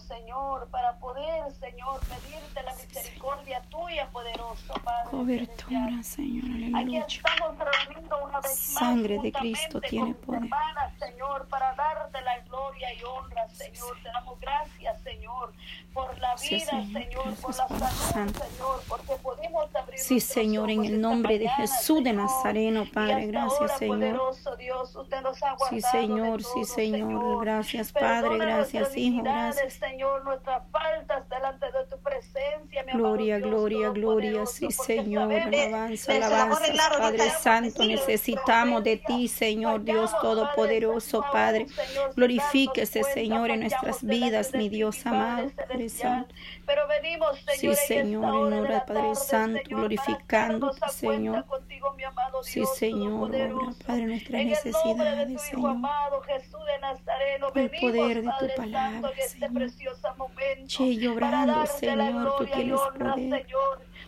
Señor, para poder, Señor, pedirte la misericordia tuya, poderoso Padre. Cobertura, Señor, aleluya. Aquí estamos reuniendo una vez Sangre más, de Cristo tiene poder. hermanas, Señor, para darte la gloria y honra, Señor. Te damos gracias, Señor, por la vida, Señor. Señor, por la salud. Señor, porque podemos abrir Sí, Señor, en el nombre de Jesús de. Nazareno, Padre. Gracias, Señor. Sí, de Señor, sí, todo, Señor. Gracias, Perdona Padre. Gracias, Hijo. Gracias. Señor, nuestras faltas delante de tu presencia, mi amado Gloria, Dios gloria, gloria. Sí, Señor. Alabanza, alabanza. Padre Santo, necesitamos de ti, Señor Dios Todopoderoso, Padre. Glorifíquese, Señor, en nuestras vidas, mi Dios amado, Padre. Santo. Pero venimos, Sí, Señor, en esta Señor, en hora Padre Santo, glorificándote, Señor. Sí, Señor, obra. Padre, nuestras necesidades, Señor. el poder de tu palabra, este Señor. Che, y la Señor, tú tienes poder.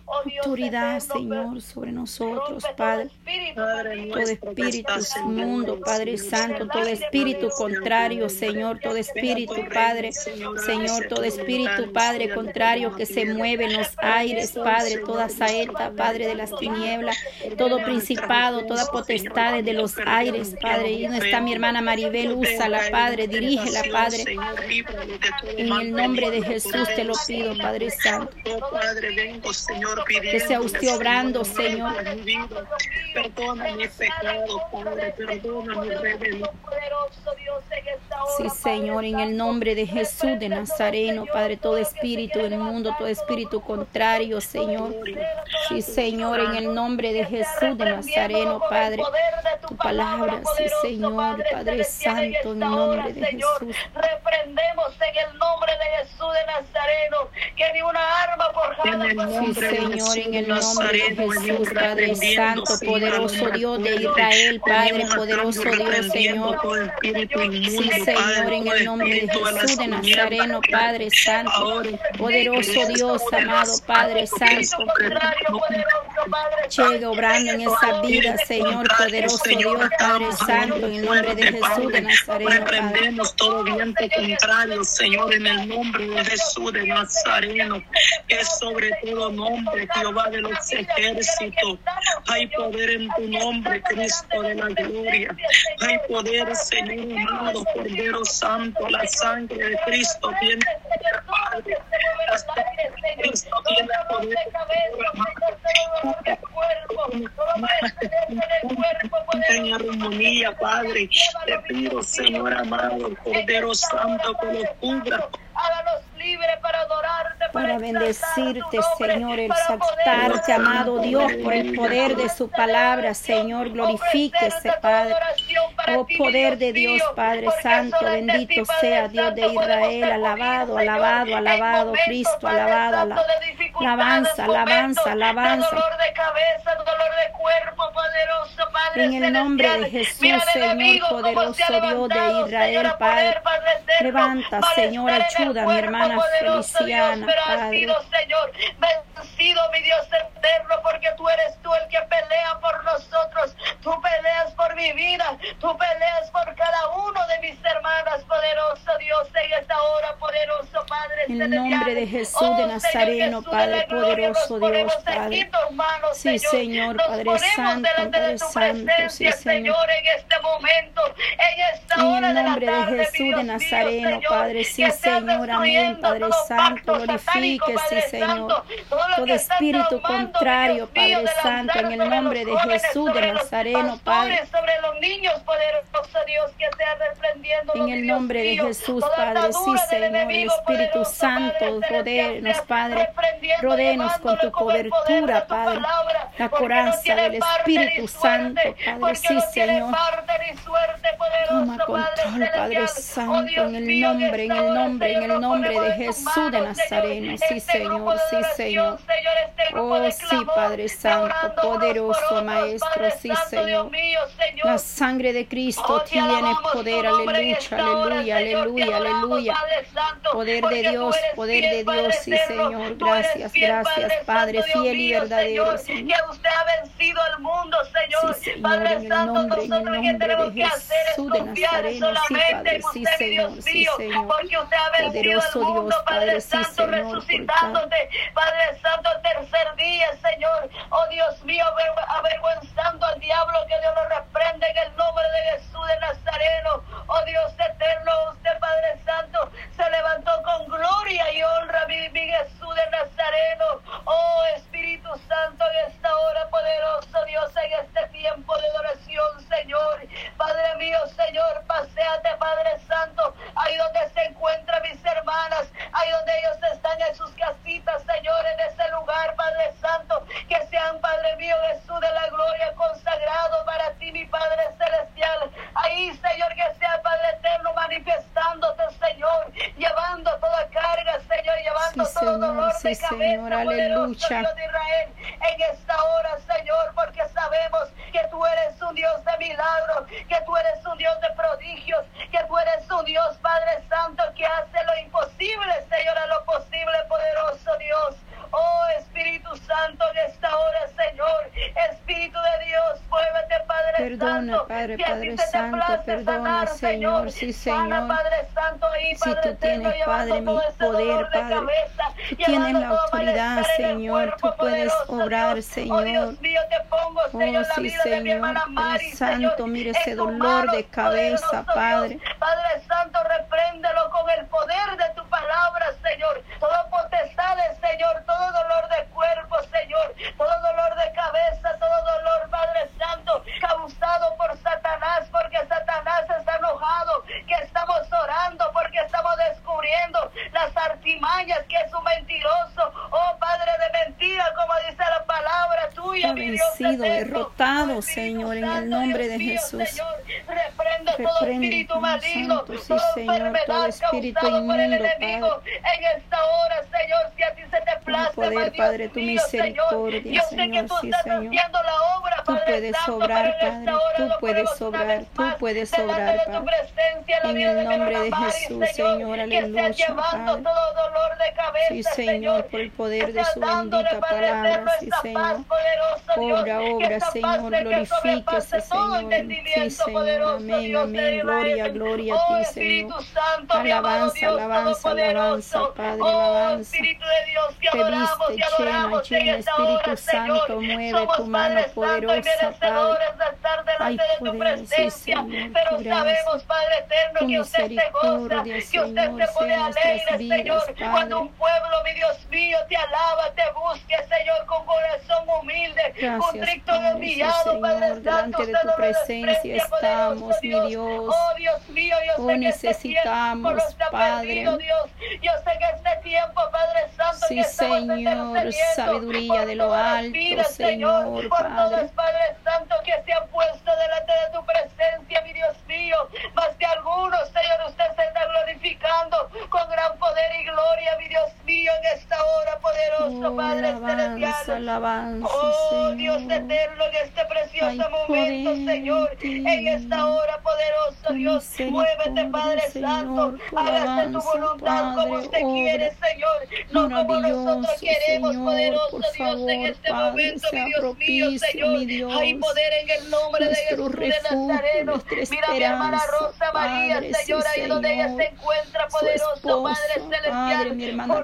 Autoridad, Señor, sobre nosotros, Padre. todo espíritu inmundo, el Padre Santo, todo espíritu contrario, Señor, todo espíritu, Padre, Señor, todo espíritu, Padre, contrario que se mueve en los aires, Padre, toda saeta, Padre de las tinieblas, todo principado, toda potestad de los aires, Padre. Y no está mi hermana Maribel, úsala, Padre, dirígela, Padre. En el nombre de Jesús te lo pido, Padre Santo. Oh, Padre, vengo, Señor, Que sea usted obrando, Señor. Perdona mi pecado, Padre, perdona mi rebelión. Sí, Señor, en el nombre de Jesús de Nazareno, Padre, todo espíritu del mundo, todo espíritu contrario, Señor. Sí, Señor, en el nombre de Jesús de Nazareno, Padre, tu palabra, sí, Señor, Padre Santo, en el nombre de Jesús. Reprendemos en el nombre de Jesús de Nazareno que ni una arma forjada Sí, Señor, en el nombre de Jesús, Padre Santo, Señor, poderoso Dios de. Israel, Padre, poderoso Dios, Señor. Sí, Señor, en el nombre de Jesús de Nazareno, Padre Santo, poderoso Dios, amado Padre Santo. Llegue obrando en esa vida, Señor, poderoso Dios, Padre Santo, en el nombre de Jesús de Nazareno, Padre. Contrario, Señor, en el nombre de Jesús de Nazareno, que es sobre todo nombre, Jehová de los ejércitos. Hay poder en tu nombre, Cristo de la gloria. Hay poder, Señor amado, Cordero Santo, la sangre de Cristo. De Cristo tiene poder, en armonía, Padre. Te pido, Señor amado, Cordero Santo, que lo cubra. Háganos libres para adorarte, Para bendecirte, nombre, Señor, exaltarte, amado Dios, por el poder de su palabra, Señor, glorifíquese, Padre. Oh poder de Dios, Padre Santo, bendito sea Dios de Israel, alabado, alabado, alabado, Cristo, alabado, ala- alabanza, alabanza, alabanza. En el nombre de Jesús, Señor, poderoso Dios de Israel, Padre. Levanta, Señor, ayuda a mi hermana Feliciana, Padre. Señor, vencido, mi Dios eterno, porque tú eres tú el que pelea por nosotros. Tú peleas por mi vida, tú peleas por cada uno de mis hermanas, poderoso Dios, en esta hora, poderoso Padre. En el nombre de Jesús Oh, de Señor Nazareno, Jesús de Padre gloria, poderoso Dios, Padre. manos, Sí, Señor, Nos Padre Santo, de Padre Santo, sí, Señor. En este momento, en esta En hora el de la nombre de mi Jesús Dios de Nazareno, Señor, Padre, sí, Señor, amén, Padre Santo, glorifíquese, Señor. Todo espíritu contrario, Padre Santo, en el nombre de Jesús de Nazareno, Padre. sobre los niños, poderoso Dios, que sea reprendiendo En el nombre de Jesús, Padre, sí, Señor, el Espíritu Santo, rodéenos, Padre, rodéenos con tu cobertura, Padre, la coraza del Espíritu Santo, Padre, sí, Señor. Toma control, Padre Santo, en el nombre, en el nombre, en el nombre de Jesús de Nazareno, sí, Señor, sí, Señor. Oh, sí, Padre Santo, poderoso Maestro, sí, Señor. La sangre de Cristo tiene poder, aleluya, aleluya, aleluya, aleluya. Poder de Dios, poder de Dios, sí, Señor. Gracias, gracias, Padre, fiel y verdadero, Señor. usted ha vencido al mundo, Señor. Sí, Señor, Padre en el Santo, nombre, en el nosotros que nombre tenemos de que Jesús de confiar Nazareno, sí, solamente Padre, sí, Señor, Dios sí, Señor. Poderoso Dios, Padre sí, Santo, Señor, resucitándote, Padre Santo, al tercer día, Señor. Oh Dios mío, aver- avergüenzando al diablo, que Dios lo reprende en el nombre de Jesús de Nazareno. Oh Dios eterno, usted, Padre Santo, se levantó con gloria y honra, mi, mi Jesús de Nazareno. Oh Espíritu Santo, en esta hora poderoso, Dios, en este tiempo de oración, Señor. Padre mío, Señor, paséate, Padre Santo, ahí donde se encuentran mis hermanas, ahí donde ellos están en sus casitas, Señor, en ese lugar, Padre Santo, que sean, Padre mío, Jesús de la gloria, consagrado para ti, mi Padre Celestial. Ahí, Señor, que sea, Padre Eterno, manifestándote, Señor, llevando toda carga, Señor, llevando Sí, todo Señor, dolor sí, de cabeza, Señor, Dios de Israel, en esta hora, Señor, porque sabemos que tú eres un Dios de milagros, que tú eres un Dios de prodigios, que tú eres un Dios, Padre Santo, que hace lo imposible, Señor, a lo posible, poderoso Dios. Oh Espíritu Santo, en esta hora, Señor, Espíritu de Dios, muévete, Padre Perdona, Santo. Padre, que así Padre te Santo, place perdona, sanar, Señor, sí, Sana, Señor. Padre Santo, ahí, Si Padre tú tienes, Padre, mi poder, Padre. cabeza, Tú tienes la autoridad, Señor. Tú puedes obrar. Oh Señor. Oh, la sí, Señor, Padre Santo, mire ese dolor de cabeza, Padre. Dios. Padre Santo, repréndelo con el poder de tu palabra, Señor. Todo potestades, Señor, todo dolor de cuerpo, Señor, todo dolor de cabeza, todo dolor, Padre Santo, causado por Satanás, porque Satanás está enojado, que estamos orando, porque estamos descubriendo las artimañas, que es un mentiroso, oh Padre de mentira, como dice la palabra tuya, Está mi Dios vencido, derrotado, Señor, en el nombre de Jesús. Reprende todo espíritu Padre maligno, sí, Señor, todo espíritu inmundo, enemigo. En esta hora, Señor, si a ti se te place, poder, Padre, tu misericordia, que Señor, sí, Señor. Tú puedes obrar, Padre, tú puedes obrar, tú puedes obrar, Padre. En el nombre de Jesús, Señor, que aleluya, Padre. Sí, Señor, por el poder de su bendita palabra, sí, Señor. Obra, que obra, Señor, que glorifíquese, Señor. Sí, Señor, amén, amén. Gloria, gloria a Oh, ti, Señor. Alabanza, alabanza, alabanza, Padre, Oh, alabanza. De Dios, te adoramos, viste te adoramos llena, en llena, Espíritu. Santo, mueve tu mano Padre poderosa, delante Ay, de tu poder, sí, presencia. Señor, Pero sabemos, Padre eterno, que usted se goza, misericordia, que usted Señor, se pone alegre, Señor. Padre. Cuando un pueblo, mi Dios mío, te alaba, te busque, Señor, con corazón humilde, contrito y Padre, sí, humillado, Padre Señor, Santo. delante de tu presencia estamos, poderoso mi Dios. Oh, Dios mío, yo sé que este tiempo necesitamos, Padre. Dios. Yo sé que este tiempo, Padre Santo, Sí, que estamos Señor, sabiduría de lo alto, vidas, Señor, por Padre. todos, Padre Santo, que se han puesto delante de tu presencia, mi Dios mío. Más que algunos, Señor, usted se está glorificando con gran poder y gloria, mi Dios mío, en esta hora poderoso, Oh, Padre alabanza, celestial. alabanza, Oh Señor. Dios eterno, en este precioso Ay, momento, poder Señor, en en esta hora poderoso, Dios, muévete, Padre Señor, Santo, hágase tu voluntad como Padre, usted obra. quiere, Señor, no como nosotros queremos, poderoso Dios, en favor, este Padre, momento, mi Dios mío, Señor, mi Dios. hay poder en el nombre de Jesús de refugio, Nazareno. nuestra Mira mi hermana Rosa María, Padre, Señor, sí, ahí donde ella se encuentra, poderoso esposo, Padre celestial. Padre, mi hermana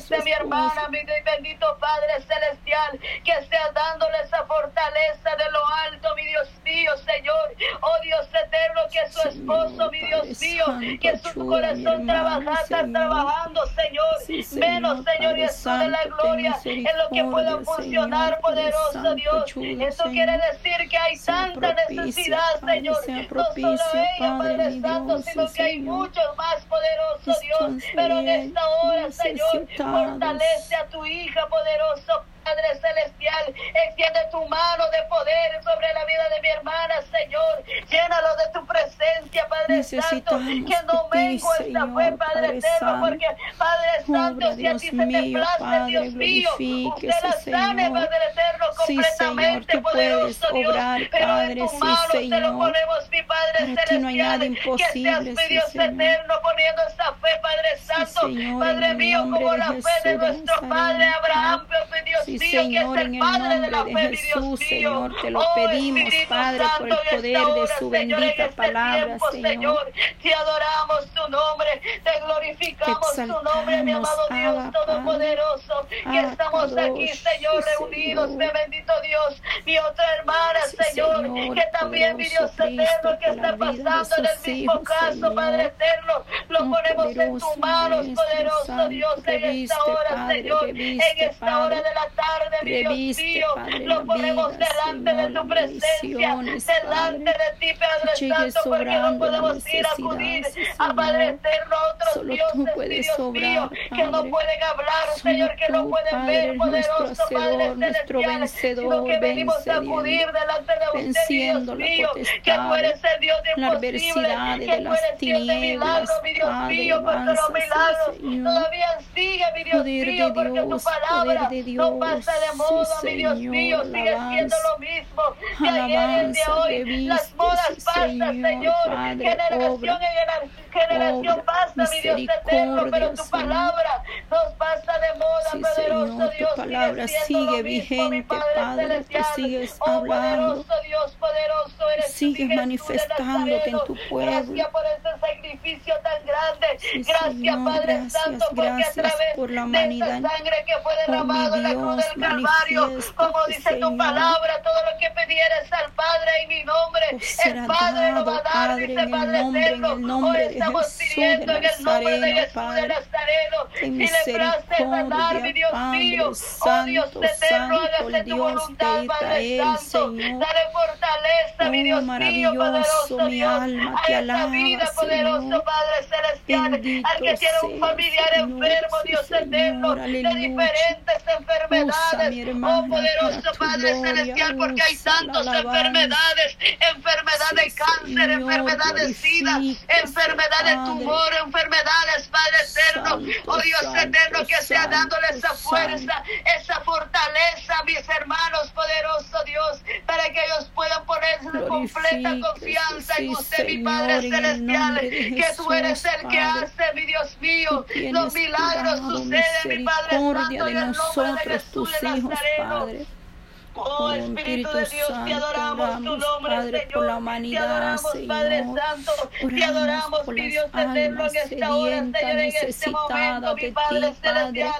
Su mi hermana, mi bendito Padre celestial, que sea dándole esa fortaleza de lo alto, mi Dios mío, Señor. Oh Dios eterno, que su esposo, mi Dios mío, que su corazón trabaja, está trabajando, Señor. Menos, Señor Jesús de la gloria, en lo que pueda funcionar, poderoso Dios. Eso quiere decir que hay tanta necesidad, Señor. no solo ella, Padre, Santo, sino que hay muchos más, poderoso Dios. Pero en esta hora, Señor, fortalece a tu hija, poderoso Padre Celestial, extiende tu mano de poder sobre la vida de mi hermana, Señor. Llénalo de tu presencia, Padre Santo. Que no tengo esta fe, Padre eterno, porque Padre Santo, si a ti se te place, Dios mío, usted la sane, Padre eterno, completamente, poderoso Dios, pero en tu mano te lo ponemos, mi Padre celestial, que seas mi Dios eterno, poniendo esa fe, Padre Santo, Padre mío, como la fe de nuestro Padre Abraham, mi Dios que es el Padre de mío, Señor, te lo pedimos, Padre, por el poder de su bendita palabra, Señor. Te adoramos tu nombre, te glorificamos tu nombre, mi amado Dios Todopoderoso, que estamos aquí, Señor, reunidos, mi bendito Dios, mi otra hermana, Señor, que también, mi Dios eterno, que está pasando en el mismo caso, Padre eterno, lo ponemos en tus manos, poderoso Dios, en esta hora, Señor, en esta hora de la tarde, mi Dios mío, lo ponemos delante de tu presencia, delante de ti, Padre Santo, porque no podemos ir a acudir a Padre eterno, otros dioses, Dios mío, que no pueden hablar, Señor, que no pueden ver, poderoso Padre celestial, sino que venimos a acudir delante de usted, Dios mío, que tú eres el Dios de imposible, que tú eres Dios de milagro, mi Dios mío, porque los milagros todavía siguen, mi Dios mío, porque tu palabra no de moda, mi Dios mío, sigue siendo lo mismo que ayer y el de hoy, las modas pasan, Señor, generación en generación pasa, mi Dios eterno, pero tu palabra nos pasa de moda, poderoso Dios, tu palabra sigue vigente, Padre, tú sigues hablando, Dios poderoso eres, sigues manifestándote en tu pueblo. Gracias por ese sacrificio tan grande, gracias Padre Santo, porque a través por la humanidad. de esa sangre que fue derramada en la cruz del Calvario, como dice tu palabra, todo lo que pidieres al Padre en mi nombre, el Padre lo va a dar, dice Padre eterno, hoy estamos pidiendo en el nombre de Jesús de Nazareno, si le place sanar, mi Dios mío, oh Dios eterno, hágase tu voluntad, Padre Santo, dale fortaleza, mi Dios mío, poderoso Dios, a esta vida, poderoso Padre Celestial, al que tiene un familiar enfermo, Dios eterno, de diferentes enfermedades, oh poderoso Padre Celestial, porque hay tantas enfermedades, enfermedad de cáncer, enfermedad de sida, enfermedad de tumor, enfermedades, Padre eterno, oh Dios eterno, que sea dándole esa fuerza, esa fortaleza, mis hermanos, poderoso Dios, para que ellos puedan ponerse de completa confianza en usted, mi Padre celestial, que tú eres el que hace, mi Dios mío, los milagros suceden, mi Padre Santo, en el nombre de Jesús de Nazareno. Oh Espíritu de Dios, te adoramos tu nombre, Padre, Señor. por la humanidad, te adoramos, Señor. Padre Santo. te adoramos, mi Dios eterno, en esta hora, Señor, en este momento, mi Padre celestial.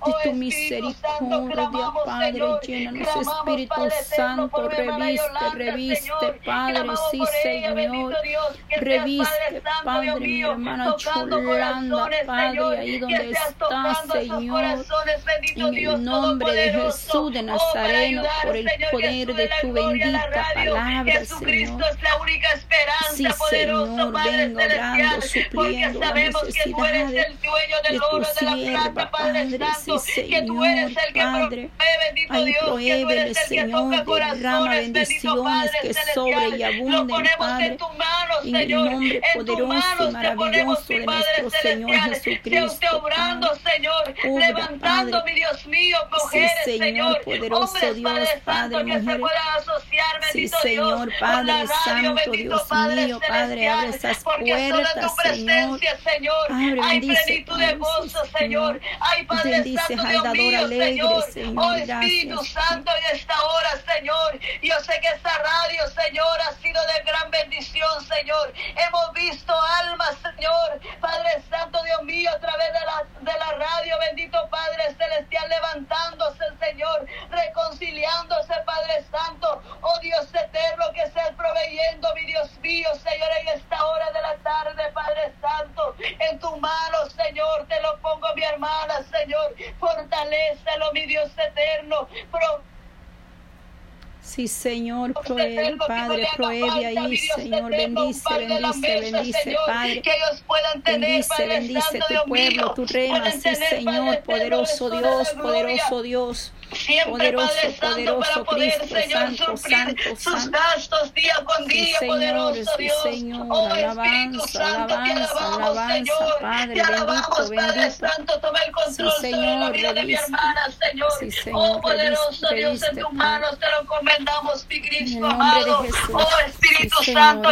Oh de tu Espíritu Santo, misericordia, Padre, Señor. llénanos, Espíritu Padre Santo, reviste, reviste. Padre, sí, Señor, reviste, Padre Santo, mi hermana Cholanda, Padre, ahí donde está, Señor, en el nombre de. Jesús de Oh, Nazareno, por el Señor, poder de tu bendita radio. palabra, Jesucristo Señor. es la única esperanza, Sí, poderoso Señor, Padre celestial, porque sabemos que tú eres el dueño del de tu oro, de la plata, Padre Padre, Santo, que tú eres Señor, el que Padre. provee, bendito Dios, que tú eres el que Señor, toca derrama corazones, bendito bendiciones Padre que celestial. sobre y Lo abunden, ponemos Padre. en tus manos, En el Señor, nombre en y manos te ponemos, maravilloso mi de Padre nuestro Señor celestial, usted obrando, Señor, levantando, Padre. mi Dios mío, mujeres, Señor, hombres, Dios, Padre Santo, Padre, se mujeres. asociar, Sí, Señor, Dios, Padre radio, Santo, Dios Padre mío, Padre, abre esas puertas, presencia, Señor, Abre, hay bendice, plenitud de Padre, gozo, sí, Señor, Señor. hay Padre Bendice, Santo, Dios mío, alegre, Señor, Señor, oh Espíritu gracias. Santo, en esta hora, Señor, yo sé que esta radio, Señor, ha sido de gran bendición, Señor, hemos visto almas, Señor, Padre Santo, Dios mío, a través de la, de la radio, bendito Padre Celestial, levantándose, Señor, reconciliándose, Padre Santo, oh Dios eterno, que seas proveyendo, mi Dios mío, Señor, en esta hora de la tarde, Padre Santo, en tu mano, Señor, te lo pongo, mi hermana, Señor, fortalécelo, mi Dios eterno, Sí, Señor, prohíbe, Padre, prohíbe ahí, Señor, bendice, bendice, bendice, Señor, Padre. Bendice, Padre bendice Santo, tu pueblo, tu puedan sí, Padre Señor, poderoso Dios, poderoso Dios. siempre, Padre Santo, para poder, Señor, suplir sus gastos día con día, poderoso Dios. Oh Espíritu Santo, te alabamos, Señor. te alabamos, Padre Santo, toma el control sobre la vida de mi hermana, Señor. oh poderoso Dios, en tus manos te lo encomendamos, mi Cristo amado. Oh Espíritu Santo,